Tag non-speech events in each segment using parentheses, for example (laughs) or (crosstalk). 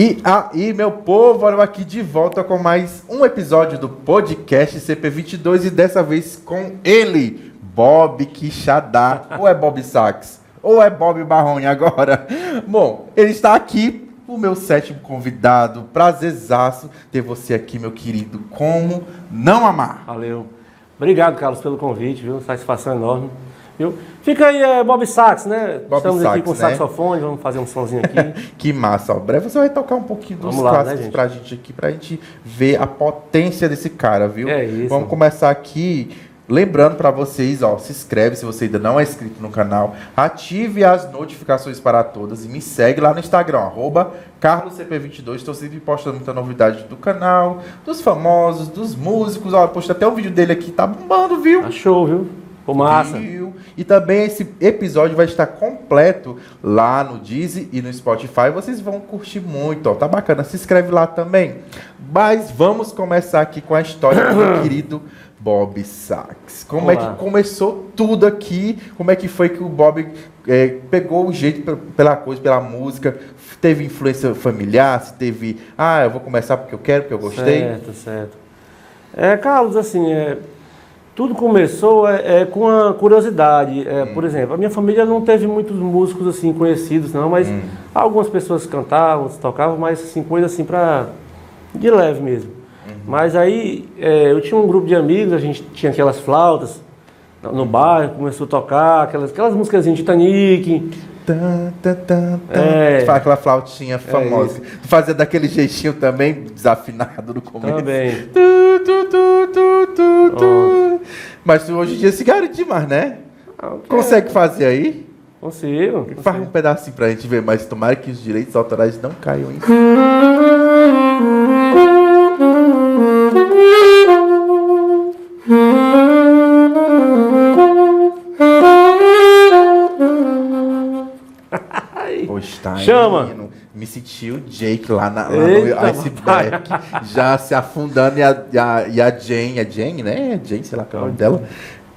E aí, meu povo, olha aqui de volta com mais um episódio do podcast CP22 e dessa vez com ele, Bob Quixadá. ou é Bob Sachs, ou é Bob Barrone agora. (laughs) Bom, ele está aqui, o meu sétimo convidado. Prazerzaço ter você aqui, meu querido. Como não amar? Valeu. Obrigado, Carlos, pelo convite, viu? Satisfação enorme. Viu? Fica aí, é Bob Sax, né? Bob Estamos Sax, aqui com né? saxofone, vamos fazer um sonzinho aqui. (laughs) Que massa, ó. Breve você vai tocar um pouquinho dos Vamos lá, né, clássicos gente? pra gente aqui, pra gente ver a potência desse cara, viu? É isso. Vamos começar aqui. Lembrando pra vocês, ó, se inscreve se você ainda não é inscrito no canal, ative as notificações para todas e me segue lá no Instagram, arroba CarlosCP22. Estou sempre postando muita novidade do canal, dos famosos, dos músicos. Ó, postei até um vídeo dele aqui, tá bombando, viu? Tá show, viu? Pô, massa. Viu? E também esse episódio vai estar completo lá no Deezy e no Spotify. Vocês vão curtir muito, ó. Tá bacana. Se inscreve lá também. Mas vamos começar aqui com a história do meu (coughs) querido Bob Sachs. Como é Olá. que começou tudo aqui? Como é que foi que o Bob é, pegou o jeito pe- pela coisa, pela música? Teve influência familiar? Se teve, ah, eu vou começar porque eu quero, porque eu gostei? Certo, certo. É, Carlos, assim, é, tudo começou é, é, com a curiosidade. É, Hum. Por exemplo, a minha família não teve muitos músicos assim conhecidos, não, mas Hum. algumas pessoas cantavam, tocavam, mas assim, coisa assim pra. de leve mesmo. Uhum. Mas aí é, eu tinha um grupo de amigos, a gente tinha aquelas flautas no- bairro, começou a tocar aquelas, aquelas músicas de Titanic. Tan, tan, tan, tan. É. Aquela flautinha famosa. tu fazia daquele jeitinho também desafinado no começo. Também. Tu, tu, tu, tu, tu, tu. Mas hoje em dia se garante demais, né? Consegue fazer aí? Consigo. Faz um pedacinho pra gente ver, mas tomara que os direitos autorais não caiam em (laughs) Chama. Me senti o Jake lá, na, lá Eita, no iceberg, já se afundando e a, e a, e a Jane, a Jane, né? A Jane, sei lá qual é o nome dela.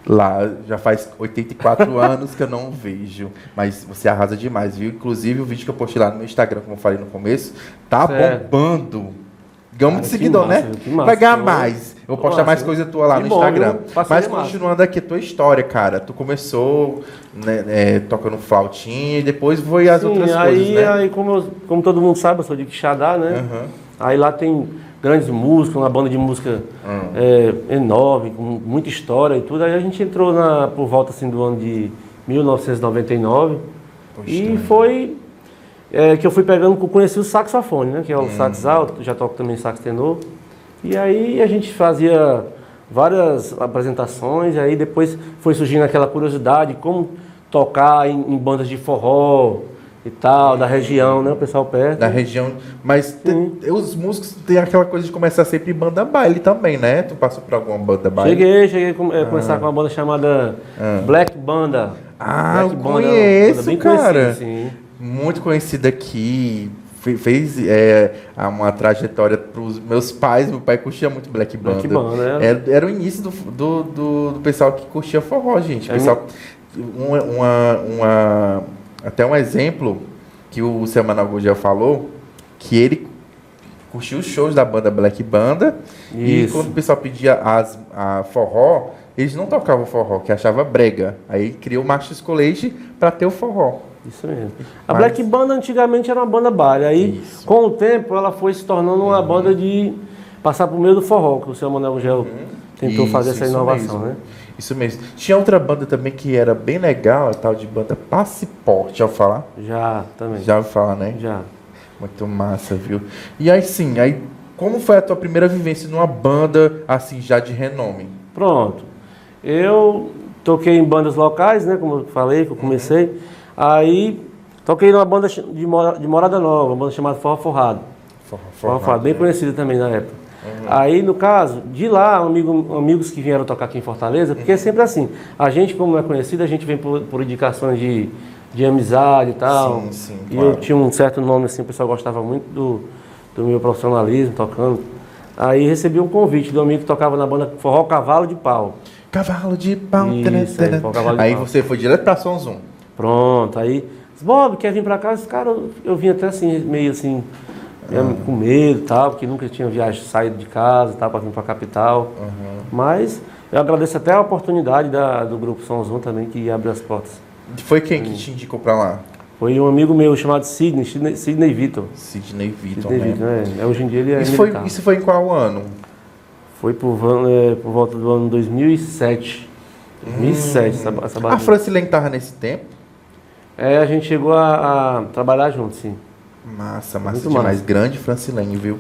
Lá já faz 84 (laughs) anos que eu não vejo. Mas você arrasa demais, viu? Inclusive o vídeo que eu postei lá no meu Instagram, como eu falei no começo, tá Certo. bombando. Cara, que seguidor, massa, né? massa. Vai ganhar mais. Eu vou postar massa, mais coisa tua lá no bom, Instagram. Mas continuando aqui a tua história, cara. Tu começou né, é, tocando flautinha e depois foi as Sim, outras aí, coisas, né? aí como, eu- como todo mundo sabe, eu sou de Quixadá, né? Aham. Aí lá tem grandes músicos, uma banda de música Hum. é, enorme, com muita história e tudo. Aí a gente entrou na, por volta assim, do ano de 1999 Poxa, e foi é, que eu fui pegando, conheci o saxofone, né? Que é Hum. o sax alto, já toco também sax tenor. E aí a gente fazia várias apresentações, e aí depois foi surgindo aquela curiosidade, como tocar em, em bandas de forró e tal, da região, né? O pessoal perto. Da região. Mas os músicos têm aquela coisa de começar sempre em banda baile também, né? Tu passou por alguma banda baile? Cheguei, cheguei a eh, começar com uma banda chamada Ah. Black Banda. Ah, Black eu Banda, conheço, banda bem cara. conhecida, sim. Muito conhecida aqui. Fe- Fez é, uma trajetória para os meus pais. Meu pai curtia muito Black Banda. Black Banda, é. Era, era o início do, do, do- do pessoal que curtia forró, gente. É Pessoal, uma, uma, uma- até um exemplo que o seu Manuel Gugel falou, que ele curtiu os shows da banda Black Banda. E Isso. quando o pessoal pedia as, a forró, eles não tocavam forró, que achava brega. Aí criou o Macho Escolete para ter o forró. Isso mesmo. A Mas- Black Banda antigamente era uma banda baile. Aí, Isso. com o tempo, ela foi se tornando uma banda de passar por meio do forró, que o seu Manuel Gel tentou Isso, fazer essa inovação, mesmo. né? Isso mesmo. Tinha outra banda também que era bem legal, a tal de banda Passaporte, já ouviu falar? Já, também. Já ouviu falar, né? Já. Muito massa, viu? E aí sim, aí como foi a tua primeira vivência numa banda assim já de renome? Pronto. Eu toquei em bandas locais, né? Como eu falei, que eu comecei. Aí toquei numa banda de, Mora- de Morada Nova, uma banda chamada Forró Forrado. Forró, Forró Forrado, bem né? conhecida também na época. Aí, no caso, de lá, amigo- amigos que vieram tocar aqui em Fortaleza, porque é sempre assim, a gente, como é conhecido, a gente vem por, por indicações de, de amizade e tal. Sim, sim, E claro. eu tinha um certo nome, assim, o pessoal gostava muito do, do meu profissionalismo tocando. Aí recebi um convite do amigo que tocava na banda Forró Cavalo de Pau. Cavalo de pau. Isso, tana, aí, cavalo de Aí pau. você foi direto pra Som Zoom. Pronto, aí, Bob, quer vir pra cá? Esse cara, eu, eu vim até assim, meio assim, mesmo com medo e tal, porque nunca tinha viagem, saído de casa e tal, para vir para a capital. Mas eu agradeço até a oportunidade da, do Grupo São Zoom também, que abriu as portas. Foi quem que te indicou pra lá? Foi um amigo meu chamado Sidney, Sidney, Sidney Vitor. Sidney Vitor, Sidney né? Vitor, né? É, Hoje em dia ele é Isso foi, isso foi em qual ano? Foi por, é, por volta do ano 2007. 2007, essa, essa A. Francilene tava nesse tempo? É, a gente chegou a, a trabalhar junto, sim. Massa, massa Muito demais. massa. Grande Francilene, viu?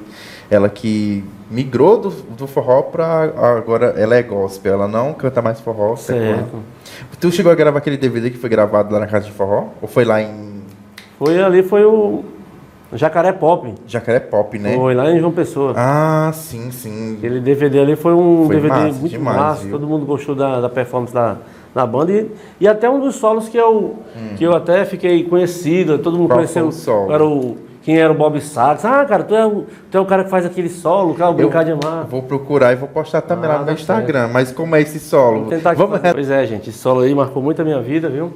Ela que migrou do, do forró pra agora ela é gospel. Ela não canta mais forró. secular. Certo. Tu chegou a gravar aquele DVD que foi gravado lá na casa de forró? Ou foi lá em Foi ali, foi o Jacaré Pop. Jacaré Pop, né? Foi lá em João Pessoa. Ah, sim, sim. Aquele DVD ali foi um Foi DVD massa muito demais, massa, viu? todo mundo gostou da, da performance da, da banda e, e até um dos solos que eu, que eu até fiquei conhecido, todo mundo Hum. Qual conheceu foi o solo? Era o, quem era o Bob Sachs. Ah, cara, tu é o, tu é o cara que faz aquele solo, cara, o Brincar de Amar. Vou procurar e vou postar também lá Ah, no dá meu Instagram. Mas como é esse solo? Vamos tentar aqui Vamos fazer. Pois é, gente, esse solo aí marcou muito a minha vida, viu?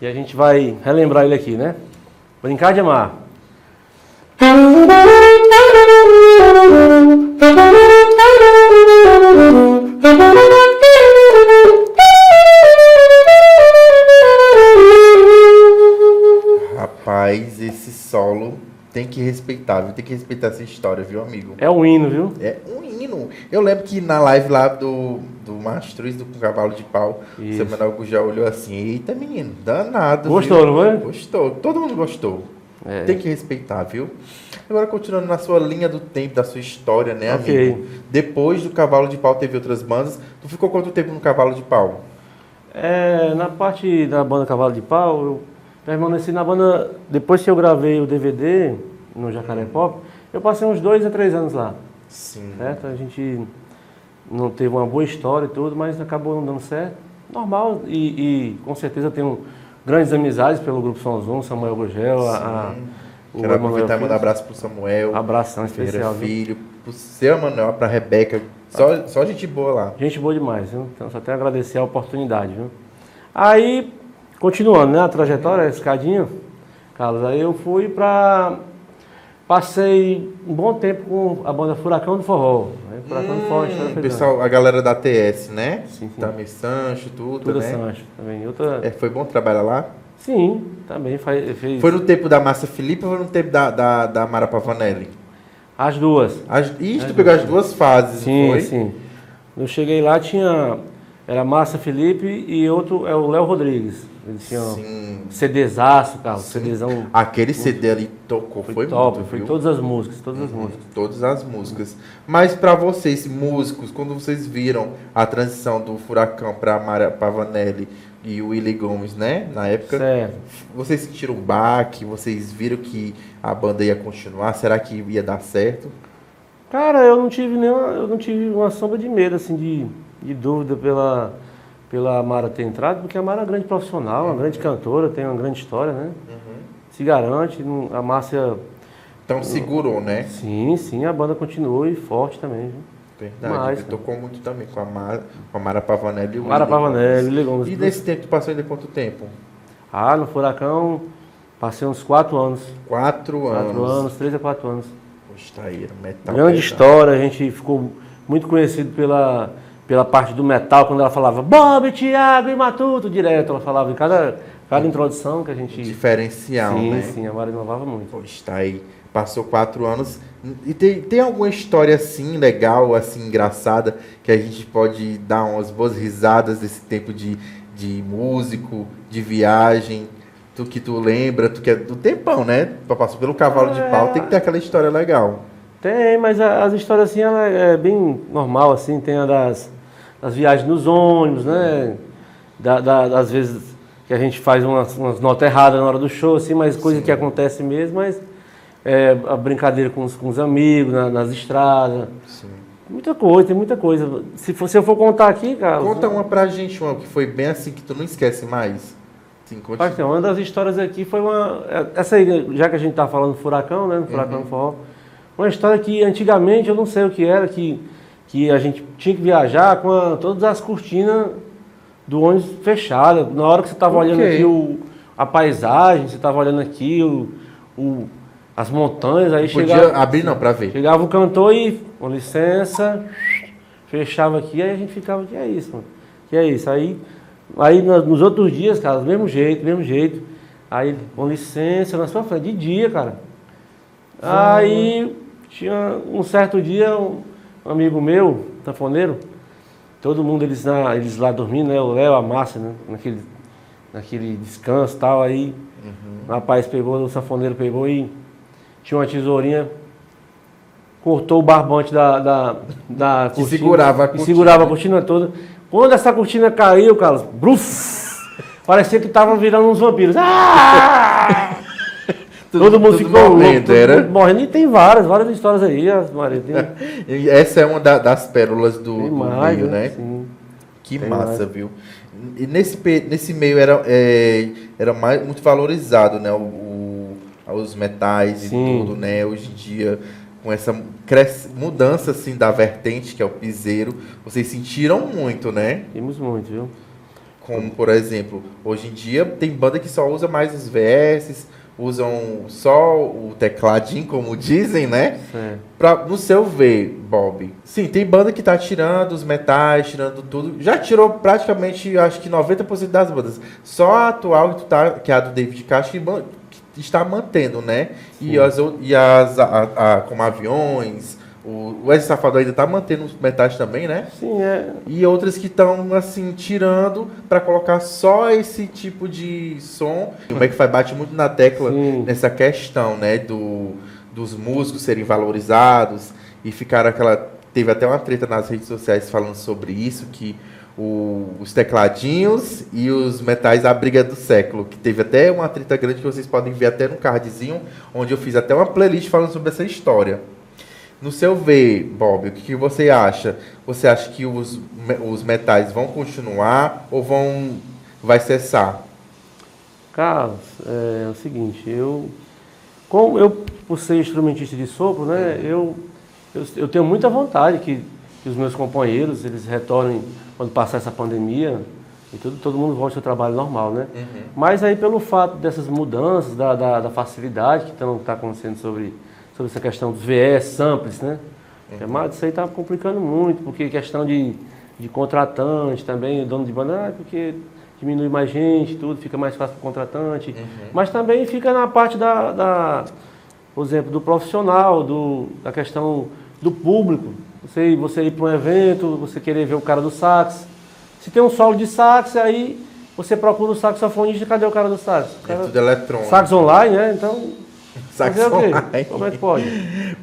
E a gente vai relembrar ele aqui, né? Brincar de Amar. Rapaz, esse solo tem que respeitar, viu? Tem que respeitar essa história, viu, amigo? É um hino, viu? É um hino. Eu lembro que na live lá do, do Mastruz, do Cavalo de Pau, o Isso. seu Manuel já olhou assim, eita menino, danado. Gostou, viu? não foi? Gostou, todo mundo gostou. É. Tem que respeitar, viu? Agora, continuando na sua linha do tempo, da sua história, né, Ok. amigo? Depois do Cavalo de Pau teve outras bandas. Tu ficou quanto tempo no Cavalo de Pau? É, na parte da banda Cavalo de Pau, eu permaneci na banda. Depois que eu gravei o DVD no Jacaré Pop, eu passei uns dois a três anos lá. Sim. Certo? A gente não teve uma boa história e tudo, mas acabou não dando certo. Normal, e, e com certeza tenho grandes amizades pelo Grupo São Zoom, Samuel Gugel, a, a, o Quero aproveitar e mandar um abraço pro Samuel, Abração especial. viu? Filho, pro seu Manuel, pra Rebeca. Só, só gente boa lá. Gente boa demais, viu? Então só tenho a agradecer a oportunidade, viu? Aí, continuando, né? A trajetória, a escadinha, Carlos, aí eu fui pra. Passei um bom tempo com a banda Furacão do Forró. Né? Furacão do Forró, história Hum, pessoal, a galera da TS, né? Sim, sim. Tami Sancho, tudo, Tudo né? Sancho também. Outra... É, foi bom trabalhar lá? Sim, também faz, fez. Foi no tempo da Márcia Felipe ou foi no tempo da, da, da Mara Pavanelli? As duas. As, Ih, tu pegou as duas fases, Sim, foi? sim. Eu cheguei lá, tinha. Era Márcia Felipe e outro é o Léo Rodrigues. Eles tinham Sim. CDzaço, Carlos. CDzão. Aquele CD ali tocou, Foi, foi, top, muito, foi viu? todas as músicas, todas as músicas. Todas as músicas. Mas pra vocês, músicos, quando vocês viram a transição do Furacão pra Mara Pavanelli e o Willy Gomes, né? Na época, Certo. vocês sentiram um baque? Vocês viram que a banda ia continuar? Será que ia dar certo? Cara, eu não tive nenhuma, eu não tive uma sombra de medo, assim, de, de dúvida pela, pela Mara ter entrado, porque a Mara é uma grande profissional, uma grande cantora, tem uma grande história, né? Se garante, a Márcia. Então segurou, né? Sim, sim, a banda continuou e forte também, viu? Verdade. Mas, ele tocou muito também com a Mara, com a Mara Pavanelli e o Mara Pavanelli, Gomes. Willy Gomes. E nesse tempo, tu passou ainda quanto tempo? Ah, no Furacão, passei uns quatro anos. Quatro, Quatro anos. anos, três a quatro anos. Poxa, aí, metal. Grande pesado. história, a gente ficou muito conhecido pela, pela parte do metal, quando ela falava Bob, Thiago e Matuto, direto. Ela falava em cada, cada introdução que a gente. Diferencial, sim, né? sim, a Mara inovava muito. Poxa, tá aí. Passou quatro anos. E tem, tem alguma história assim, legal, assim, engraçada, que a gente pode dar umas boas risadas desse tempo de, de músico, de viagem? Tu que tu lembra, tu que é do tempão, né? Passou pelo cavalo de pau, tem que ter aquela história legal. Tem, mas as histórias assim, ela é bem normal, assim, tem a das, das viagens nos ônibus, né? Da, da- das vezes que a gente faz umas, umas notas erradas na hora do show, assim, mas coisa que acontece mesmo, mas é, a brincadeira com os, com os amigos, na- nas estradas. Sim. Muita coisa, tem muita coisa. Se, for, se eu for contar aqui, cara. Conta uma pra gente, uma que foi bem assim, que tu não esquece mais. Sim, tem uma das histórias aqui foi uma. é, Essa aí, já que a gente tá falando do furacão, né? Furacão Uhum. forró. Uma história que antigamente eu não sei o que era, que, que a gente tinha que viajar com a- todas as cortinas do ônibus fechadas. Na hora que você tava olhando Ok. aqui o, a paisagem, você tava olhando aqui o. o as montanhas, aí Podia chegava, abrir não, pra ver. chegava o cantor e, com licença, fechava aqui, aí a gente ficava, que é isso, mano? Que é isso? Aí, aí no- nos outros dias, cara, do mesmo jeito, mesmo jeito. Aí, com licença, nós fomos de dia, cara. Aí tinha um certo dia, um amigo meu, tafoneiro, todo mundo eles, na, eles lá dormindo, né? O Léo, a Márcia, né? Naquele, naquele descanso e tal, aí o rapaz pegou, o sanfoneiro pegou e tinha uma tesourinha, cortou o barbante da, da, da Que segurava a cortina. segurava a cortina toda. Quando essa cortina caiu, Carlos, bruf, parecia que tava virando uns vampiros. Ah! Tudo- todo mundo ficou morrendo, louco, era? morrendo. E tem várias, várias histórias aí, as Maria. Tem, (laughs) Essa é uma da- das pérolas do, do mais, meio, né? né? Sim. Que Tem massa, viu? E nesse, nesse meio era, é, era mais, muito valorizado, né? O, o- os metais Sim. e tudo, né? Hoje em dia, com essa mudança, assim, da vertente, que é o piseiro, vocês sentiram muito, né? Temos muito, viu? Como, por exemplo, hoje em dia tem banda que só usa mais os VS, usam só o tecladinho, como dizem, né? Certo. Pra, no seu ver, Bob, sim, tem banda que tá tirando os metais, tirando tudo. Já tirou praticamente, acho que 90% das bandas. Só a atual que, tu tá, que é a do David Castro, que, que está mantendo, né? E as, e as a- a- como aviões, o, Wesley Safadão ainda tá mantendo os metais também, né? Sim, é. E outras que estão, assim, tirando para colocar só esse tipo de som. O Mac bate muito na tecla Sim. nessa questão, né, do, dos músicos serem valorizados e ficar aquela... Teve até uma treta nas redes sociais falando sobre isso, que o- os tecladinhos e os metais a briga do século, que teve até uma treta grande que vocês podem ver até no cardzinho, onde eu fiz até uma playlist falando sobre essa história. No seu ver, Bob, o que, que você acha? Você acha que os, os metais vão continuar ou vão vai cessar? Carlos, é, o seguinte, eu, como eu, por ser instrumentista de sopro, né, eu, eu, eu tenho muita vontade que, que os meus companheiros, eles retornem quando passar essa pandemia e tudo, todo mundo volte ao seu trabalho normal, né? Mas aí pelo fato dessas mudanças, da, da, da facilidade que está acontecendo sobre, sobre essa questão dos VS, samples, né? Chamado, isso aí está complicando muito, porque questão de, de contratante também, o dono de banda, ah, porque diminui mais gente, tudo, fica mais fácil para o contratante. Mas também fica na parte da, da, por exemplo, do profissional, do, da questão do público. Você, você ir para um evento, você querer ver o cara do sax. Se tem um solo de sax, aí você procura o saxofonista, cadê o cara do sax? É tudo eletrônico. sax online, né? Então, Sax fazer o quê? online. Como é que pode?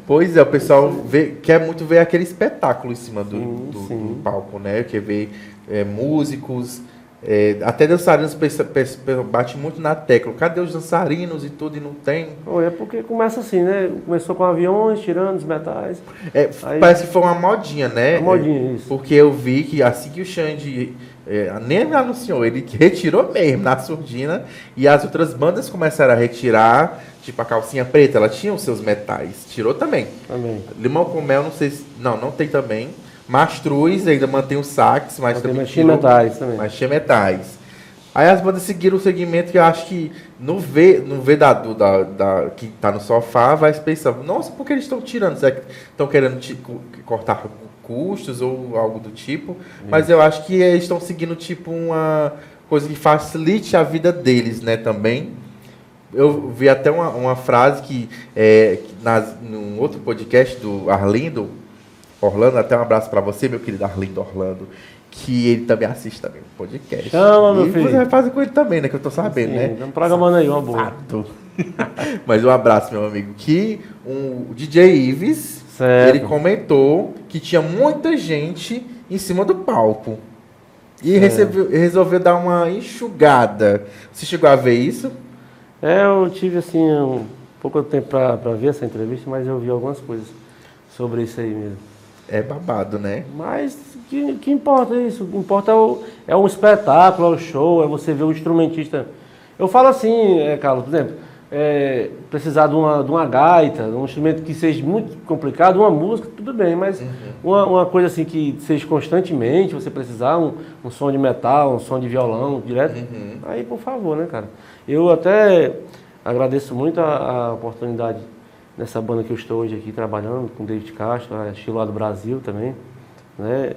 Pois é, o pessoal vê- quer muito ver aquele espetáculo em cima do, Sim, do- sim. do palco, né? Quer ver é, músicos, é, até dançarinos bate muito na tecla. Cadê os dançarinos e tudo e não tem? É porque começa assim, né? Começou com aviões, tirando os metais. É, Aí- parece que foi uma modinha, né? Uma modinha, isso. Porque eu vi que assim que o Xande é, nem anunciou, ele retirou mesmo na surdina e as outras bandas começaram a retirar, tipo a calcinha preta, ela tinha os seus metais, tirou também. Também. Limão com mel, não sei se. Não, não tem também. Mastruz ainda mantém o sax, mas Mas também. tirou- metais também. Tinha metais. Aí as bandas seguiram o segmento que eu acho que no V, no v da, da, da- que tá no sofá vai pensando, nossa, por que eles estão tirando? Estão querendo cortar custos ou algo do tipo? Mas eu acho que eles estão seguindo tipo uma coisa que facilite a vida deles, né, também. Eu vi até uma, uma frase que, é, nas, num outro podcast do Arlindo, Orlando, até um abraço para você, meu querido Arlindo Orlando, que ele também assiste também o podcast. Chama, meu e filho. você vai fazer com ele também, né? Que eu tô sabendo, Sim, né? Estamos programando aí, uma boa. (laughs) Mas um abraço, meu amigo. Que um, o DJ Ives, Certo. ele comentou que tinha muita gente em cima do palco. E recebeu- resolveu dar uma enxugada. Você chegou a ver isso? É, eu tive assim um pouco tempo para ver essa entrevista, mas eu vi algumas coisas sobre isso aí mesmo. É babado, né? Mas que, que importa isso? O que importa é, o, é um espetáculo, é o show, é você ver o instrumentista. Eu falo assim, é, Carlos, por exemplo, é, precisar de uma, de uma gaita, de um instrumento que seja muito complicado, uma música, tudo bem, mas uma, uma coisa assim que seja constantemente, você precisar, um, um som de metal, um som de violão direto, aí por favor, né, cara? Eu até agradeço muito a, a oportunidade nessa banda que eu estou hoje aqui trabalhando, com o David Castro, a Estilo do Brasil também, né?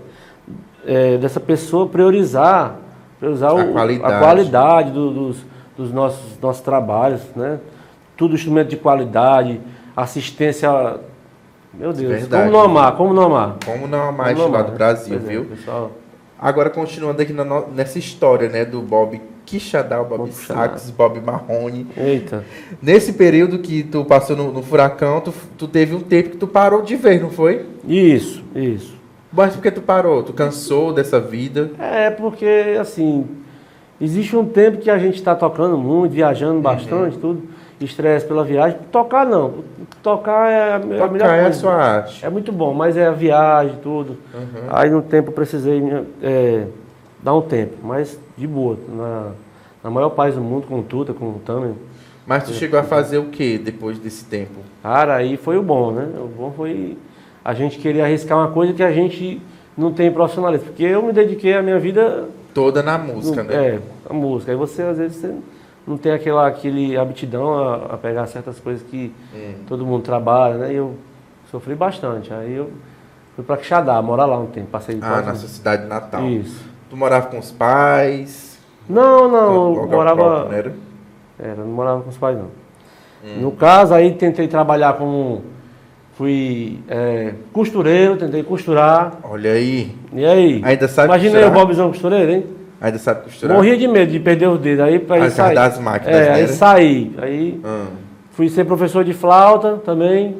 É, dessa pessoa priorizar, priorizar A o- qualidade. a qualidade do- dos, dos nossos, nossos trabalhos, né? Tudo instrumento de qualidade, assistência. Meu Deus, Verdade. como não amar? Como não amar? Como não amar Como não Estilado amar, né? Brasil, é, viu? pessoal. Agora, continuando aqui na nessa história, né, do Bob Quixadá, o Bob. Sachs, Bob Marrone. Eita. Nesse período que tu passou no, no furacão, tu, tu teve um tempo que tu parou de ver, não foi? Isso, isso. Mas por que tu parou? Tu cansou dessa vida? É, porque, assim, existe um tempo que a gente está tocando muito, viajando Uhum. bastante, tudo, estresse pela viagem. Tocar não. Tocar é a, me- a melhor Tocar é a coisa. sua arte. É muito bom, mas é a viagem, tudo. Uhum. Aí no tempo eu precisei é, dar um tempo, mas de boa. Na, na maior paz do mundo, com tudo, com o Tamer. Mas tu chegou a fazer o que depois desse tempo? Cara, aí foi o bom, né? O bom foi a gente querer arriscar uma coisa que a gente não tem profissionalismo. Porque eu me dediquei a minha vida Toda na música, no- né? É, a música. Aí você, às vezes, você não tem aquela aquele aptidão a, a pegar certas coisas que Hum. todo mundo trabalha, né? E eu sofri bastante. Aí eu fui pra Quixadá, morar lá um tempo. Passei Ah, na sua cidade natal. Isso. Tu morava com os pais? Não, não, eu Local morava. próprio, era? Era, não morava com os pais, não. Hum. No caso, aí tentei trabalhar como. Fui é, costureiro, tentei costurar. Olha aí. E aí? Ainda sabe Imagina aí o costurar? Bobzão costureiro, hein? Ainda sabe costurar? Morria de medo de perder os dedos. Aí pra Ah, sair. das máquinas, É, né? aí saí. Aí Ah. fui ser professor de flauta também.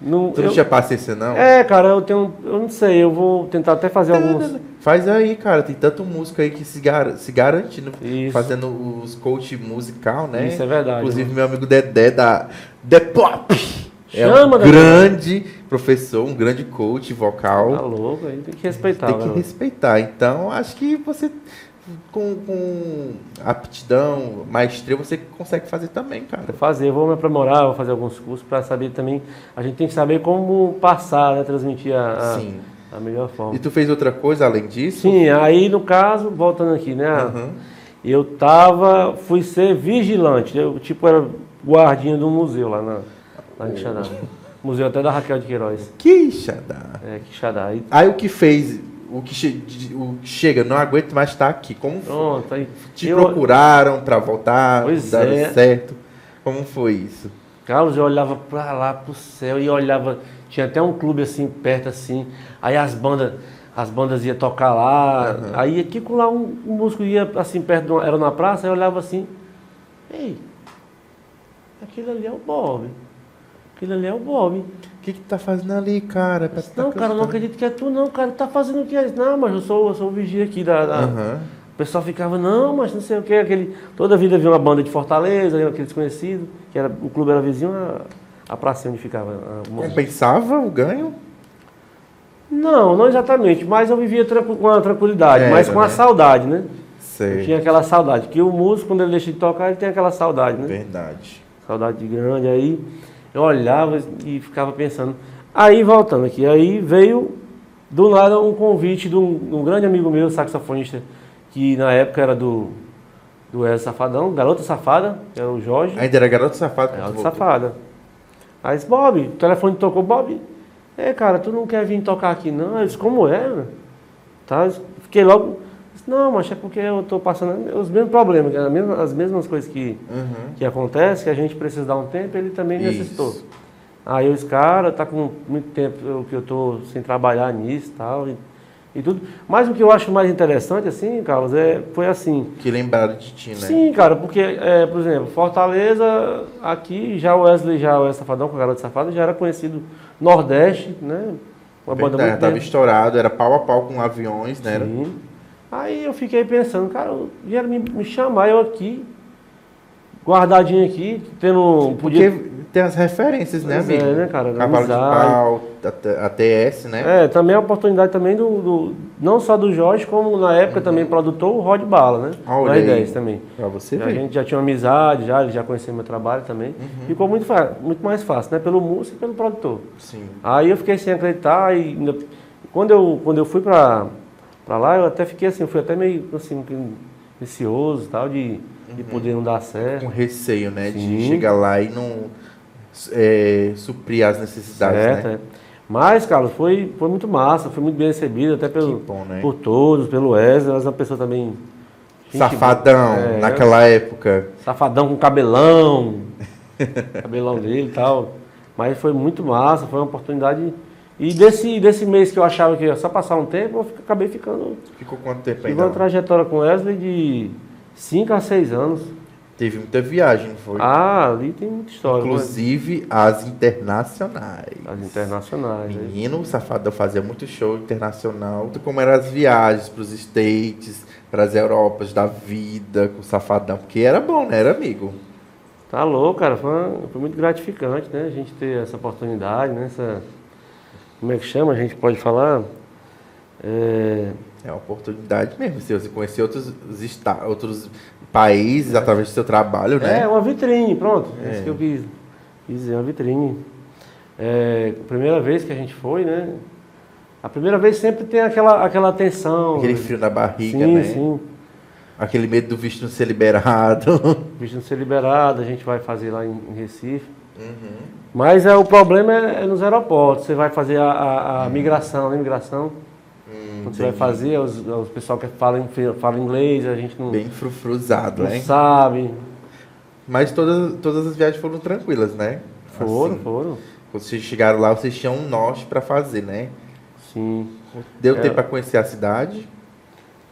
Não, Tu não eu- tinha paciência, não? É, cara, eu tenho. Eu não sei, eu vou tentar até fazer alguns. Faz aí, cara. Tem tanto músico aí que se, gar se garante no- Isso. fazendo os coach musical, né? Isso é verdade. Inclusive, meu amigo Dedé da The Pop. É Chama, um Dedé. grande professor, um grande coach Tá vocal. louco, aí tem que respeitar. Tem que garoto. respeitar. Então, acho que você, com, com aptidão, maestria, você consegue fazer também, cara. Vou fazer, vou me aprimorar, vou fazer alguns cursos para saber também. A gente tem que saber como passar, né? Transmitir a, a, a melhor forma. E tu fez outra coisa além disso? Sim, aí no caso, voltando aqui, né? Uhum. Eu tava, fui ser vigilante, eu tipo era guardinha do museu lá na, lá em Quixadá. (laughs) Museu até da Raquel de Queiroz. Que xadá. É, Quixadá. Aí Aí o que fez, o que, che- o que chega, não aguento mais estar aqui. Como foi? pronto, aí te eu- procuraram pra voltar, Pois dar é. certo? Como foi isso? Carlos, eu olhava pra lá, pro céu, e olhava, tinha até um clube assim, perto assim, aí as bandas, as bandas iam tocar lá, Aham. aí aqui com lá um, um músico ia assim, perto, uma- era na praça, aí eu olhava assim, ei, aquele ali é o Bob, aquele ali é o Bob. O que que tu tá fazendo ali, cara? Pra Não, cara, eu não acredito que é tu não, cara, tá fazendo o que é? Não, mas eu sou, eu sou o vigia aqui da... da- Aham. O pessoal ficava, não, mas não sei o que, aquele. Toda a vida via uma banda de Fortaleza, aquele desconhecido, que era, o clube era vizinho a, a praça onde ficava. a- Compensava o ganho? Não, não exatamente, mas eu vivia com a tranquilidade, Era, mas com a né? saudade, né? Eu Sei. tinha aquela saudade, que o músico, quando ele deixa de tocar, ele tem aquela saudade, né? Verdade. Saudade de grande, aí eu olhava e ficava pensando. Aí, voltando aqui, aí veio do nada um convite de um, de um grande amigo meu, saxofonista, que na época era do, do Elza Safadão, Garota Safada, que era o Jorge. Ainda era Garota tu voltou. Safada. Aí disse, Bob, o telefone tocou, Bob. É, cara, tu não quer vir tocar aqui não? Eu disse, como é? Tá? Fiquei logo. Não, mas é porque eu tô passando os mesmos problemas, é a mesma- as mesmas coisas que, Uhum. que acontece, que a gente precisa dar um tempo, ele também Isso. necessitou. Aí eu disse, cara, tá com muito tempo eu- que eu tô sem trabalhar nisso e tal, e, e tudo. Mas o que eu acho mais interessante, assim, Carlos, é, foi assim. Que lembraram de ti, né? Sim, cara, porque, é, por exemplo, Fortaleza, aqui, já o Wesley, já o Wesley Safadão, com o Garoto Safado, já era conhecido Nordeste, né? Uma banda Verdade, muito tava estourado, era pau a pau com aviões, né? Era- Sim. Aí eu fiquei pensando, cara, vieram me, me chamar, eu aqui, guardadinho aqui, tendo. Podia, Porque tem as referências, né, é, amigo? né, cara, Cavalo de pau, a, a TS, né? É, também a oportunidade também do, do- Não só do Jorge, como na época também produtor o Rod Bala, né? Uhum. Olha aí. R10 também. Pra você A ver. gente já tinha uma amizade, já, ele já conhecia meu trabalho também. Uhum. Ficou muito, muito mais fácil, né? Pelo músico e pelo produtor. Sim. Aí eu fiquei sem acreditar e quando eu, quando eu fui pra, pra lá, eu até fiquei assim, fui até meio assim, receoso tal, de, de poder não dar certo. Com receio, né? De Sim. chegar lá e não é, suprir as necessidades, certo, né? é. Mas, Carlos, foi, foi muito massa, foi muito bem recebido, até pelo, bom, né? por todos, pelo Wesley, mas uma pessoa também. Safadão. É, naquela época. Safadão com cabelão, (laughs) cabelão dele e tal. Mas foi muito massa, foi uma oportunidade. E desse, desse mês que eu achava que ia só passar um tempo, eu fico- acabei ficando. Ficou quanto tempo Tive ainda? uma trajetória com Wesley de 5 a 6 anos. Teve muita viagem, não foi? Ah, ali tem muita história. né? Inclusive as internacionais. As internacionais. né? Menino, o Safadão fazia muito show internacional, como eram as viagens para os States, para as Europas da vida com o Safadão, porque era bom, né? Era amigo. Tá louco, cara. Foi, foi muito gratificante, né? A gente ter essa oportunidade, né? Essa, como é que chama? A gente pode falar? É, É uma oportunidade mesmo, se você conhecer outros, outros países através do seu trabalho, né? é uma vitrine, pronto. É, É. isso que eu quis, quis dizer, uma vitrine. É, primeira vez que a gente foi, né? A primeira vez sempre tem aquela, aquela tensão. Aquele frio na barriga, sim, né? sim. Aquele medo do visto não ser liberado. (laughs) Visto não ser liberado, a gente vai fazer lá em Recife. Uhum. Mas é, o problema é, é nos aeroportos. Você vai fazer a, a- a migração, né? Migração. Hum, Quando você vai fazer, os, os pessoal que fala, fala inglês, a gente não, Bem frufruzado, não né? sabe. Mas todas, todas as viagens foram tranquilas, né? Foram, Assim, foram. Quando vocês chegaram lá, vocês tinham um norte para fazer, né? Sim. Deu É. tempo para conhecer a cidade?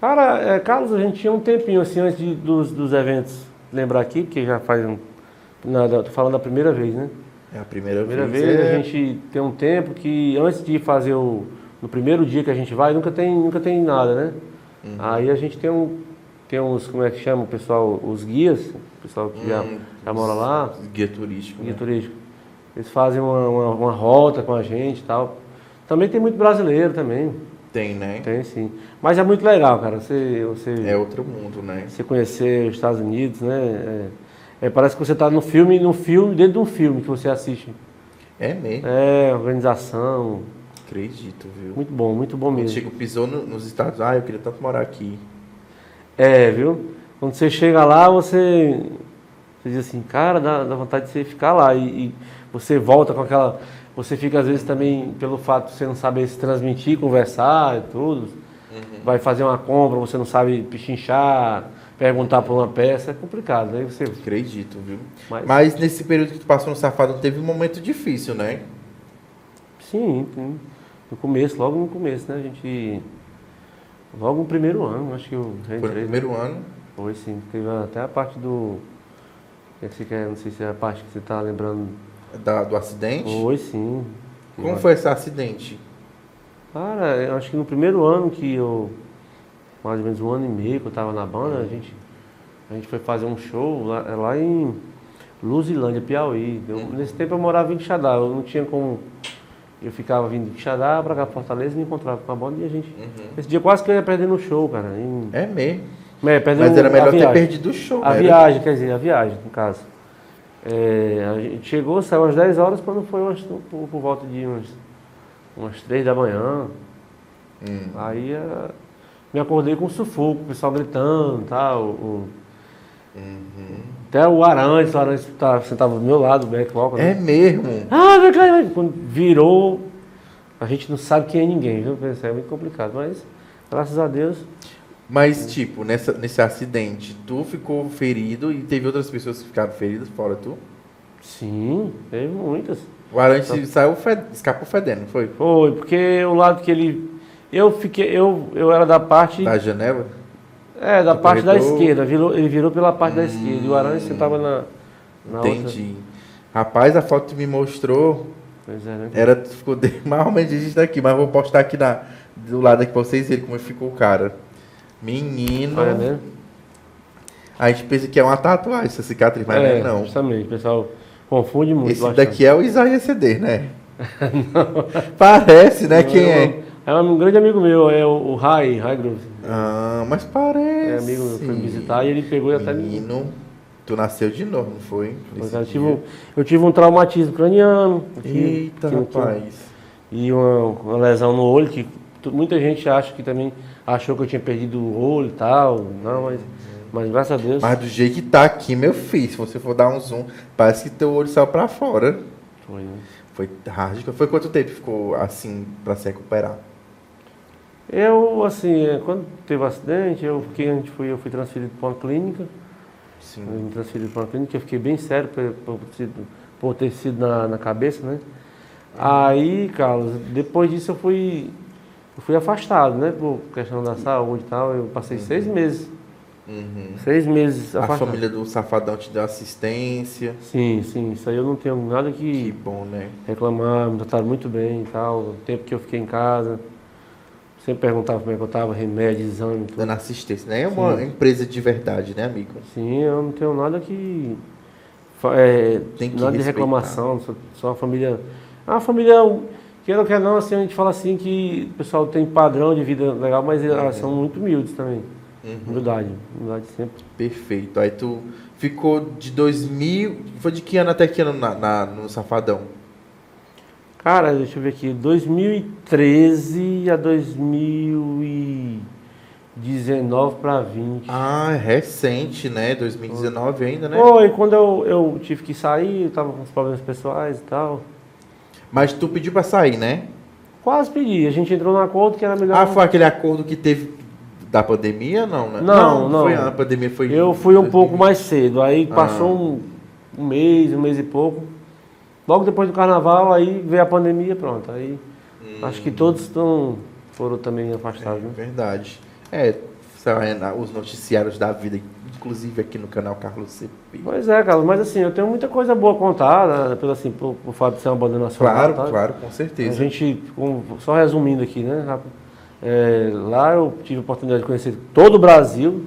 Cara, é, Carlos, a gente tinha um tempinho assim antes de- dos, dos eventos. Lembrar aqui, porque já faz um. Nada, tô falando da primeira vez, né? É a primeira, Primeira vez. vez é- a gente tem um tempo que antes de fazer o. No primeiro dia que a gente vai, nunca tem, nunca tem nada, né? Uhum. Aí a gente tem um. Tem uns, como é que chama o pessoal? Os guias, o pessoal que já, Hum, já mora lá, Guia turístico. guia né? turístico. Eles fazem uma, uma, uma rota com a gente e tal. Também tem muito brasileiro também. Tem, né? Tem sim. Mas é muito legal, cara. Você, você, É outro mundo, né? você conhecer os Estados Unidos, né? É, é, parece que você está no filme, no filme, dentro de um filme que você assiste. É mesmo. É, organização. Acredito, viu? Muito bom, muito bom mesmo. chega, pisou no- nos Estados Ah, eu queria tanto morar aqui. É, viu? Quando você chega lá, você, você diz assim, cara, dá, dá vontade de você ficar lá. E, e você volta com aquela. Você fica, às vezes, também, pelo fato de você não saber se transmitir, conversar e tudo. Vai fazer uma compra, você não sabe pichinchar, perguntar por uma peça, é complicado. Aí você. Acredito, viu? Mas- Mas nesse período que tu passou no Safado, teve um momento difícil, né? Sim, no começo, logo no começo, né? A gente. Logo no primeiro ano, acho que eu já Foi no entrei. primeiro ano. Foi sim, teve até a parte do. quer, não sei se é a parte que você está lembrando. Da, do acidente. Foi sim. Como foi esse acidente? Cara, eu acho que no primeiro ano que eu. Mais ou menos um ano e meio que eu estava na banda, a gente, a gente foi fazer um show lá, é lá em Luzilândia, Piauí. Eu-. Nesse tempo eu morava em Quixadá, eu não tinha como. Eu ficava vindo de Quixadá para cá, Fortaleza, e me encontrava com a banda e a gente. Uhum. Esse dia quase que eu ia perder no show, cara. em- É mesmo. É, perder Mas era melhor ter perdido o show, A né? viagem, quer dizer, a viagem, no caso. É, a gente chegou, saiu às 10 horas, quando foi umas, por, por volta de umas, umas 3 da manhã. Hum. Aí me acordei com sufoco, o pessoal gritando e tal. o- Uhum. até o Arantes, o Arantes tá, sentava do meu lado, o backwalker. É Né? mesmo. Ah, vai cair. Quando virou, a gente não sabe quem é ninguém, viu? É muito complicado, mas graças a Deus. Mas, tipo, nessa, nesse acidente, tu ficou ferido e teve outras pessoas que ficaram feridas fora tu? Sim, teve muitas. O Arantes saiu, fed... escapou fedendo, foi? Foi, porque o lado que ele. Eu fiquei. Eu, eu era da parte. Da janela? É, da parte da esquerda. Virou, ele virou pela parte da esquerda. E o Aranha sentava na, na outra. Entendi. Rapaz, a foto que me mostrou Pois é, né? era, ficou (laughs) de, mais ou menos disso daqui, mas vou postar aqui na, do lado aqui pra vocês verem como ficou o cara. Menino. Olha, né? A gente pensa que é uma tatuagem essa cicatriz, mas é, não é não. Justamente, o pessoal confunde muito. Esse bastante. daqui é o Isaías CD, né? (laughs) Parece, né? Quem é? É um grande amigo meu, é o, Rai, Rai Groove. Ah, mas parece. É amigo meu, foi me visitar e ele pegou e até me. Tu nasceu de novo, não foi? É, Eu tive, um, eu tive um traumatismo craniano. aqui, Eita, aqui, aqui, rapaz. E uma, uma lesão no olho que muita gente acha que também achou que eu tinha perdido o olho e tal. Não, mas, mas graças a Deus. Mas do jeito que tá aqui, meu filho, se você for dar um zoom, parece que teu olho saiu pra fora. Foi, né? Foi trágico. Foi quanto tempo ficou assim pra se recuperar? Eu, assim, é, quando teve o acidente, eu fiquei, a gente foi, eu fui transferido para uma clínica. Sim. Eu me transferi para uma clínica, eu fiquei bem sério por, por, ter sido- por ter sido na, na cabeça, né? Aí, Carlos, depois disso eu fui, eu fui afastado, né? Por questão da saúde e tal. Eu passei seis meses. Uhum. Seis meses A afastado. família do Safadão te deu assistência. Sim, sim, isso aí eu não tenho nada Que que bom, né? reclamar, me trataram muito bem e tal. O tempo que eu fiquei em casa. Sempre perguntava como é que eu estava, remédio, exame, tudo. Dando assistência, né? É uma Sim. empresa de verdade, né, amigo? Sim, eu não tenho nada que. É, Tem que nada de reclamação, só, só a família. É uma família, queira ou quer não, assim, a gente fala assim que o pessoal tem padrão de vida legal, mas elas são muito humildes também. Uhum. Humildade, humildade sempre. Perfeito. Aí tu ficou de 2000. Foi de que ano até que ano na, na- no Safadão? Cara, deixa eu ver aqui, 2013 a 2019 para 20. Ah, é recente, né? 2019 ainda, né? Foi, quando eu, eu tive que sair, eu tava com uns problemas pessoais e tal. Mas tu pediu pra sair, né? Quase pedi, a gente entrou num acordo que era melhor. Ah, foi aquele acordo que teve da pandemia, não, né? Não, não. Foi a pandemia, foi. Eu fui um 2020. pouco mais cedo, aí Ah. passou um, um mês, um mês e pouco. Logo depois do carnaval, aí veio a pandemia, pronto. Aí acho que todos estão foram também afastados, É né? verdade. É, na- os noticiários da vida, inclusive aqui no canal Carlos CP. Pois é, Carlos, mas assim, eu tenho muita coisa boa a contar, né, pelo, assim, por, por fato de ser uma banda nacional. Claro, tá? claro, com A certeza. gente, com- só resumindo aqui, né? rápido, é, lá eu tive a oportunidade de conhecer todo o Brasil,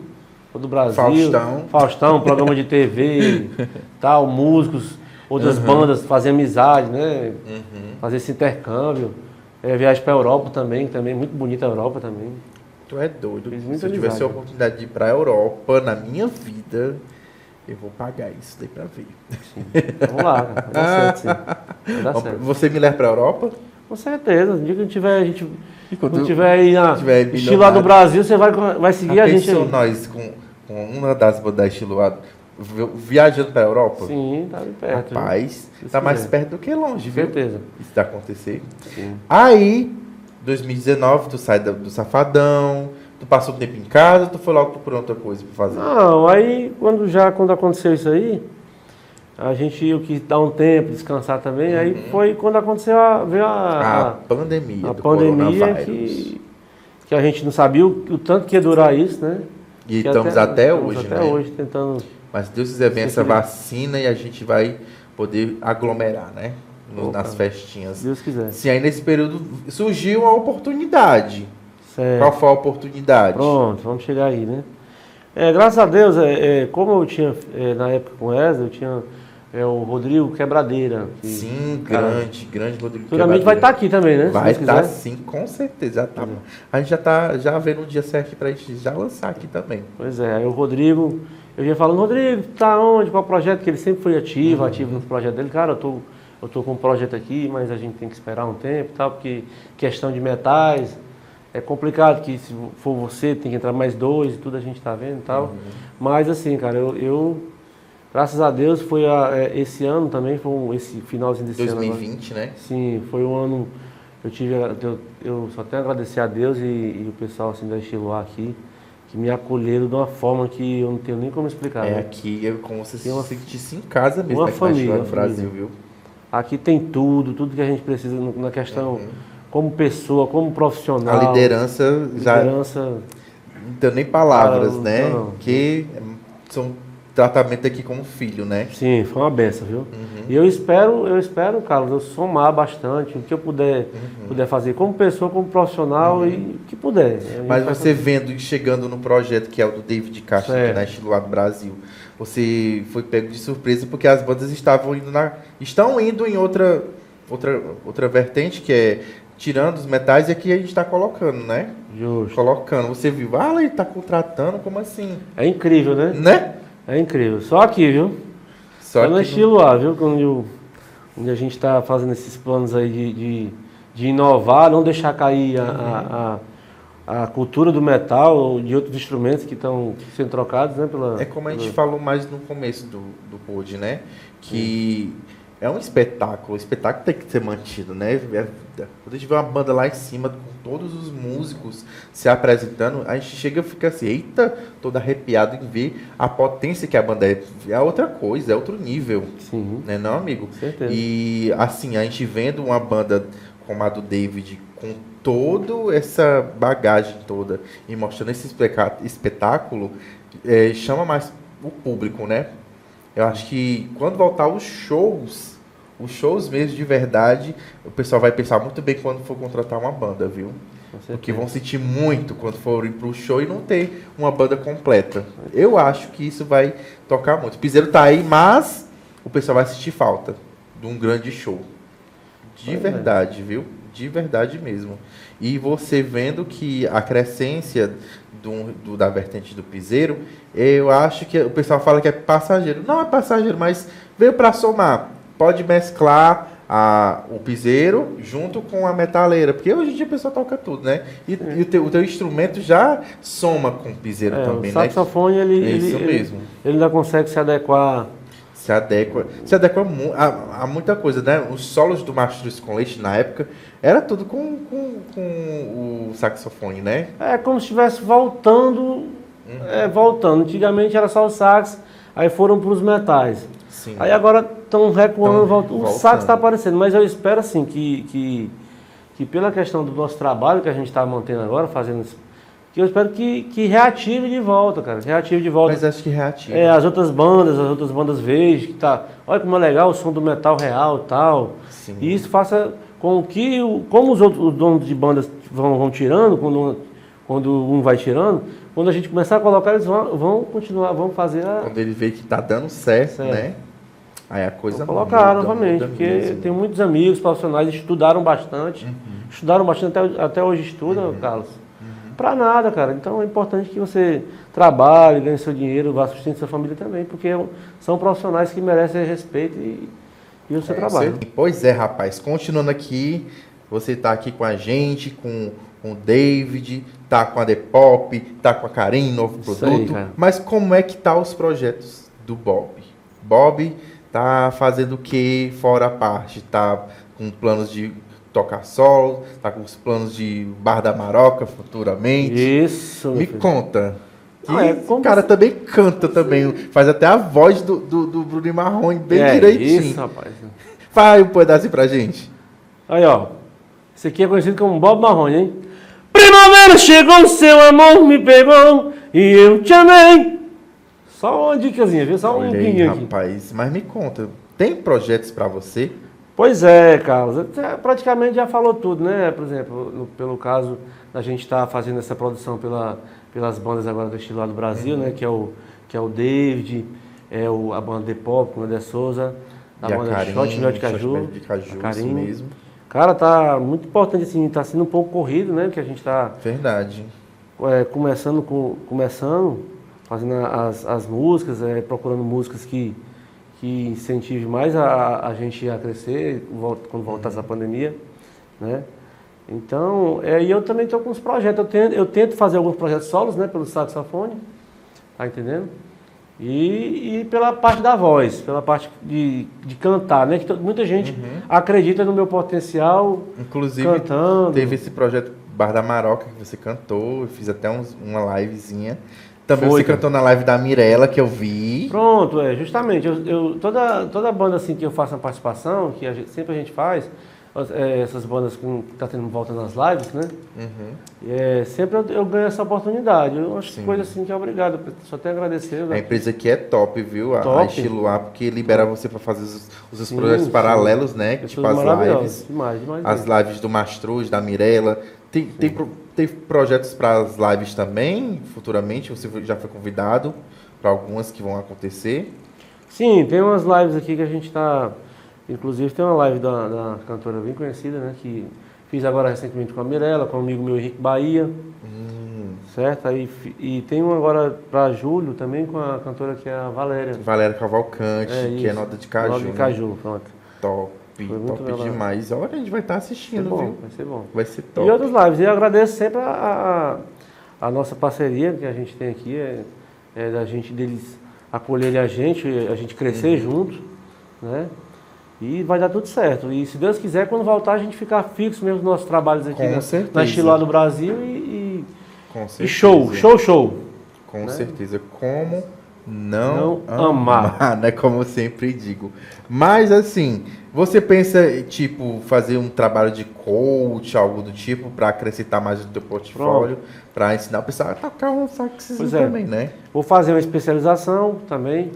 todo o Brasil. Faustão. Faustão, programa de TV, (laughs) tal, músicos, outras bandas, fazer amizade, né? Uhum. Fazer esse intercâmbio. É, viagem para a Europa também, também, muito bonita a Europa também. Tu é doido. Se eu tivesse a oportunidade de ir pra Europa na minha vida, eu vou pagar isso daí pra ver. Vamos lá, cara. Vai dar certo, sim. Vai dar certo. Você me leva pra Europa? Com certeza. No dia que a gente tiver, a gente, quando tiver aí na tiver estilo lá do. Brasil, você vai, vai seguir Já a gente aí. nós com, com uma das bandas estilo A, viajando pra Europa? Sim, tá bem perto. Rapaz, tá mais quiser. perto do que longe, viu? certeza. Isso vai acontecer. Sim. Aí, 2019, tu sai do, Safadão, tu passou um tempo em casa, tu foi logo por outra coisa pra fazer. Não, aí quando já quando aconteceu isso aí, a gente eu quis dar um tempo, descansar também, aí foi quando aconteceu a, veio Uhum. a a, pandemia a, a pandemia que, que a gente não sabia o, o tanto que ia durar isso, né? E Que estamos até, estamos hoje, até né? hoje tentando. Mas Deus quiser vem Se essa vacina e a gente vai poder aglomerar, né? No- nas festinhas. Se Deus quiser. Sim, aí nesse período surgiu uma oportunidade. Certo. Qual foi a oportunidade? Pronto, vamos chegar aí, né? É, graças a Deus, é, é, como eu tinha, é, na época com o Wesley, eu tinha é, o Rodrigo Quebradeira. que, Sim, cara, grande, grande Rodrigo Futuramente vai estar Quebradeira. aqui também, né? Se Vai estar quiser. sim, com certeza. Já tá, A gente já tá já vendo um dia certo pra gente já lançar aqui também. Pois é, aí o Rodrigo, eu ia falando, Rodrigo, tá onde? Qual projeto? Que ele sempre foi ativo, Uhum. ativo no projeto dele. Cara, eu tô, eu tô com um projeto aqui, mas a gente tem que esperar um tempo e tal, porque questão de metais é complicado, que se for você, tem que entrar mais dois e tudo a gente tá vendo e tal. Uhum. Mas assim, cara, eu, eu, graças a Deus, foi a- é, esse ano também, foi um- esse finalzinho desse ano. agora. 2020, né? Sim, foi um ano. Eu tive, eu, eu só tenho a agradecer a Deus e, e o pessoal assim da Estiloar aqui, que me acolheram de uma forma que eu não tenho nem como explicar. É né? aqui é como se Tem uma- se sentisse em casa mesmo uma na família, no Brasil, viu? Aqui tem tudo, tudo que a gente precisa na questão Uhum. como pessoa, como profissional. A liderança já liderança. não tem nem palavras, Cara, né? não. Que são tratamento aqui como filho, né? Sim, foi uma benção, viu? Uhum. E eu espero, eu espero, Carlos, eu somar bastante o que eu puder, Uhum. puder fazer como pessoa, como profissional e o que puder. Mas você vendo e chegando no projeto que é o do David Castro, Certo. na Estilo lá do Brasil, você foi pego de surpresa porque as bandas estavam indo na. estão indo em outra, outra, outra vertente, que é tirando os metais e aqui a gente está colocando, né? Justo. Colocando. Você viu, ah, ele está contratando, como assim? É incrível, né? Né? É incrível. Só aqui, viu? Só Só no que não- estilo A, viu? Quando onde a gente está fazendo esses planos aí de, de, de inovar, não deixar cair a, a, a, a cultura do metal ou de outros instrumentos que estão sendo trocados, né? Pela, É como a gente pela- falou mais no começo do, do pod, né? Que é um espetáculo. O espetáculo tem que ser mantido, né? É, quando a gente vê uma banda lá em cima, com todos os músicos se apresentando, a gente chega e fica assim, eita, todo arrepiado em ver a potência que a banda é. É outra coisa, é outro nível. Sim. Né, não, amigo? Certeza. E assim, a gente vendo uma banda como a do David, com toda essa bagagem toda, e mostrando esse espetáculo, é, chama mais o público, né? Eu acho que quando voltar os shows, os shows mesmo de verdade, o pessoal vai pensar muito bem quando for contratar uma banda, viu? Porque vão sentir muito quando forem pro show e não ter uma banda completa. Eu acho que isso vai tocar muito. O Piseiro tá aí, mas o pessoal vai sentir falta de um grande show. De Pois é. verdade, viu? De verdade mesmo. E você vendo que a crescência do, do- da vertente do piseiro, eu acho que o pessoal fala que é passageiro. Não é passageiro, mas veio para somar. Pode mesclar a, o piseiro junto com a metaleira, porque hoje em dia a pessoa toca tudo, né? E, e o, teu, o teu instrumento já soma com o piseiro É, também, o né? saxofone, ele, É ele, isso ele- mesmo. ele ainda consegue se adequar. Se adequa, se adequa a, a muita coisa, né? Os solos do Mastruz com Leite na época era tudo com, com, com o saxofone, né? É como se estivesse voltando, Uhum. é, voltando. Antigamente era só o sax, aí foram para os metais. Sim. Aí agora estão recuando, Tão voltando. o voltando. sax está aparecendo, mas eu espero assim que, que, que pela questão do nosso trabalho que a gente está mantendo agora, fazendo isso, que eu espero que, que reative de volta, cara. Reative de volta. Mas acho que reativo. É, as outras bandas, as outras bandas vejam que tá. Olha como é legal o som do metal real e tal. Sim. E isso faça com que, como os outros os donos de bandas vão, vão tirando, quando, quando um vai tirando, quando a gente começar a colocar, eles vão, vão continuar, vão fazer a. Quando ele vê que tá dando certo, Certo. né? Aí a coisa Vou colocar muda, novamente, muda porque mesmo. tem muitos amigos profissionais que estudaram bastante, Uhum. estudaram bastante, até, até hoje estudam, Carlos. Pra nada, cara. Então é importante que você trabalhe, ganhe seu dinheiro, vá sustente sua família também, porque é são profissionais que merecem respeito e, e o seu É, trabalho. você- Pois é, rapaz. Continuando aqui, você tá aqui com a gente, com, com o David, tá com a Depop, tá com a Karen, novo Isso produto. aí. Mas como é que tá os projetos do Bob? Bob tá fazendo o que fora a parte? Tá com planos de tocar solo, tá com os planos de Bar da Maroca futuramente? Isso, Me filho. conta. Não, é o cara se- também canta também, faz até a voz do, do, do Bruno Marrone bem é direitinho. Isso, rapaz. Faz um pedacinho pra gente. Aí, ó. Esse aqui é conhecido como Bob Marrone, hein? Primavera chegou, seu amor me pegou e eu te amei. Só uma dicasinha, viu? Só um Olha aí, pinguinho aqui. rapaz. Mas me conta, tem projetos pra você? Pois é, Carlos. Você praticamente já falou tudo, né? Por exemplo, no- pelo caso da gente estar fazendo essa produção pela, pelas bandas agora do estilo lá do Brasil, Uhum. né? Que é o, que é o David, é o, a banda The Pop, com o André Souza, a E a banda Karine, Shot Mel de Caju. De Caju, Karine. mesmo. Cara, tá muito importante, assim, tá sendo um pouco corrido, né? Que a gente tá Verdade. é, começando, com, começando, fazendo as, as músicas, é, procurando músicas que, que incentivem mais a, a gente a crescer quando voltar essa pandemia, né? Então, é, e eu também estou com uns projetos, eu tento, eu tento fazer alguns projetos solos, né, pelo saxofone, tá entendendo? E, e pela parte da voz, pela parte de, de cantar, né? Que muita gente acredita no meu potencial Inclusive, cantando. teve esse projeto Bar da Maroca que você cantou. Eu fiz até uns- uma livezinha. Também Foi, você cara. cantou na live da Mirella, que eu vi. Pronto, é, justamente. Eu, eu- toda, toda banda assim que eu faço uma participação, que a gente- sempre a gente faz, é, essas bandas que tá tendo volta nas lives, né? Uhum. É, sempre eu, eu ganho essa oportunidade. Eu acho Sim. que coisa assim que é obrigado. Só tenho a agradecer. A né? empresa aqui é top, viu? A, a Top. Estilo A, porque libera você para fazer os, os seus Sim, projetos sim. paralelos, né? Pessoas Tipo as lives. Demais, demais. As lives do Mastruz, da Mirella. Tem, tem, pro- tem projetos para as lives também, futuramente? Você já foi convidado para algumas que vão acontecer? Sim, tem umas lives aqui que a gente está. Inclusive tem uma live da, da cantora bem conhecida, né? Que fiz agora recentemente com a Mirella, com o amigo meu Henrique Bahia. Hum, Certo? Aí, e tem um agora para julho também com a cantora que é a Valéria. Valéria Cavalcante, É que é nota de caju. Nota de né? caju, pronto. Top, Muito top legal. demais. Olha, a gente vai estar Vai ser assistindo, bom, viu? vai ser bom. Vai ser E top. outras lives. E eu agradeço sempre a, a, a nossa parceria que a gente tem aqui, é, é da gente deles acolherem a gente, a gente crescer Uhum. junto, né? E vai dar tudo certo. E se Deus quiser, quando voltar, a gente ficar fixo mesmo nos nossos trabalhos aqui Com na, certeza. na Estiloa do Brasil e, e- e show, show, show. Com né? certeza. Como não, Não amar. né? Como eu sempre digo. Mas assim, você pensa, tipo, fazer um trabalho de coach, algo do tipo, para acrescentar mais no teu portfólio, para ensinar o pessoal a tocar um saxismo é. também, né? Vou fazer uma especialização também,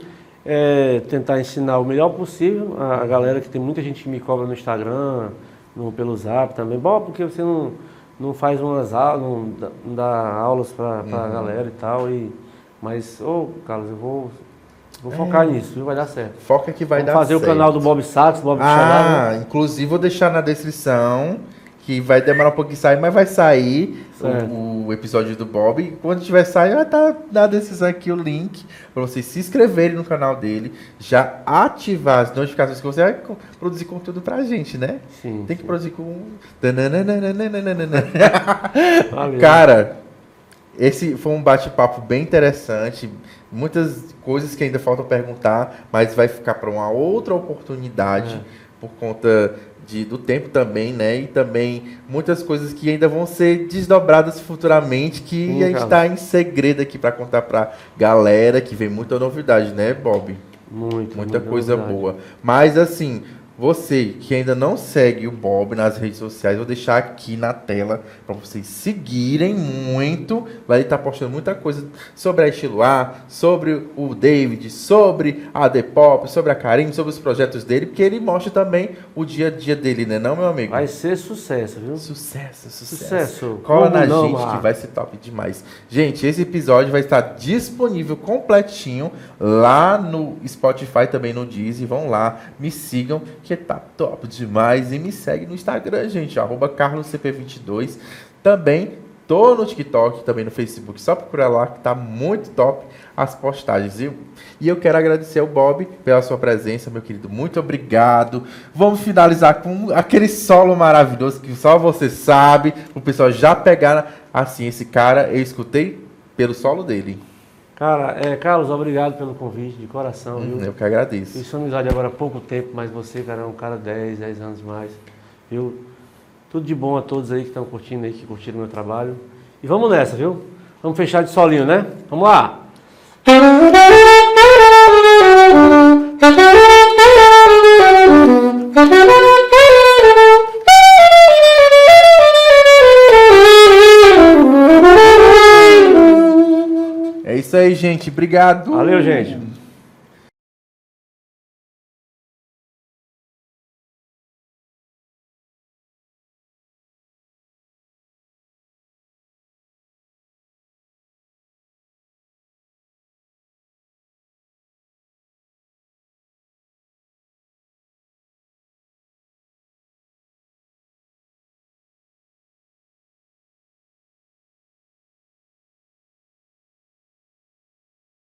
é, tentar ensinar o melhor possível a, a galera que tem muita gente que me cobra no Instagram, no, pelo Zap também. Bom, porque você não, não faz umas aulas, não, dá- não dá aulas para a Uhum. galera e tal. E, mas, ô Carlos, eu vou, vou É. focar nisso? Vai dar certo. Foca que vai Vamos dar fazer certo. o canal do Bob Sachs, Bob Ah, inclusive vou deixar na descrição que vai demorar um pouquinho sair, mas vai sair o, o episódio do Bob. E quando tiver sair, vai estar na descrição aqui o link para vocês se inscreverem no canal dele, já ativar as notificações que você vai produzir conteúdo pra gente, né? Sim, Tem que sim. produzir com. (laughs) Valeu. Cara, esse foi um bate-papo bem interessante. Muitas coisas que ainda faltam perguntar, mas vai ficar para uma outra oportunidade É. por conta de, do tempo também, né? E também muitas coisas que ainda vão ser desdobradas futuramente, que Sim, a gente está em segredo aqui para contar para galera que vem muita novidade, né, Bob? Muito, Muita muita coisa novidade. boa. Mas assim, você que ainda não segue o Bob nas redes sociais, vou deixar aqui na tela para vocês seguirem muito. Vai estar postando muita coisa sobre a Estiloar, sobre o David, sobre a Depop, sobre a Karim, sobre os projetos dele, porque ele mostra também o dia a dia dele, né, não, meu amigo? Vai ser sucesso, viu? Sucesso, sucesso. Sucesso. Cola na não, gente Marco? que vai ser top demais. Gente, esse episódio vai estar disponível completinho lá no Spotify, também no Deezer. Vão lá, me sigam, que tá top demais. E me segue no Instagram, gente, arroba carloscp22. Também tô no TikTok, também no Facebook. Só procurar lá que tá muito top as postagens. viu? E eu quero agradecer ao Bob pela sua presença, meu querido. Muito obrigado. Vamos finalizar com aquele solo maravilhoso que só você sabe. O pessoal já pegar assim esse cara. Eu escutei pelo solo dele. Cara, é, Carlos, obrigado pelo convite, de coração, viu? Eu que agradeço. Fiz sua amizade agora há pouco tempo, mas você, cara, é um cara 10, 10 anos mais. Viu? Tudo de bom a todos aí que estão curtindo aí, que curtiram meu trabalho. E vamos nessa, viu? Vamos fechar de solinho, né? Vamos lá! É (laughs) isso aí, gente. Obrigado. Valeu, gente.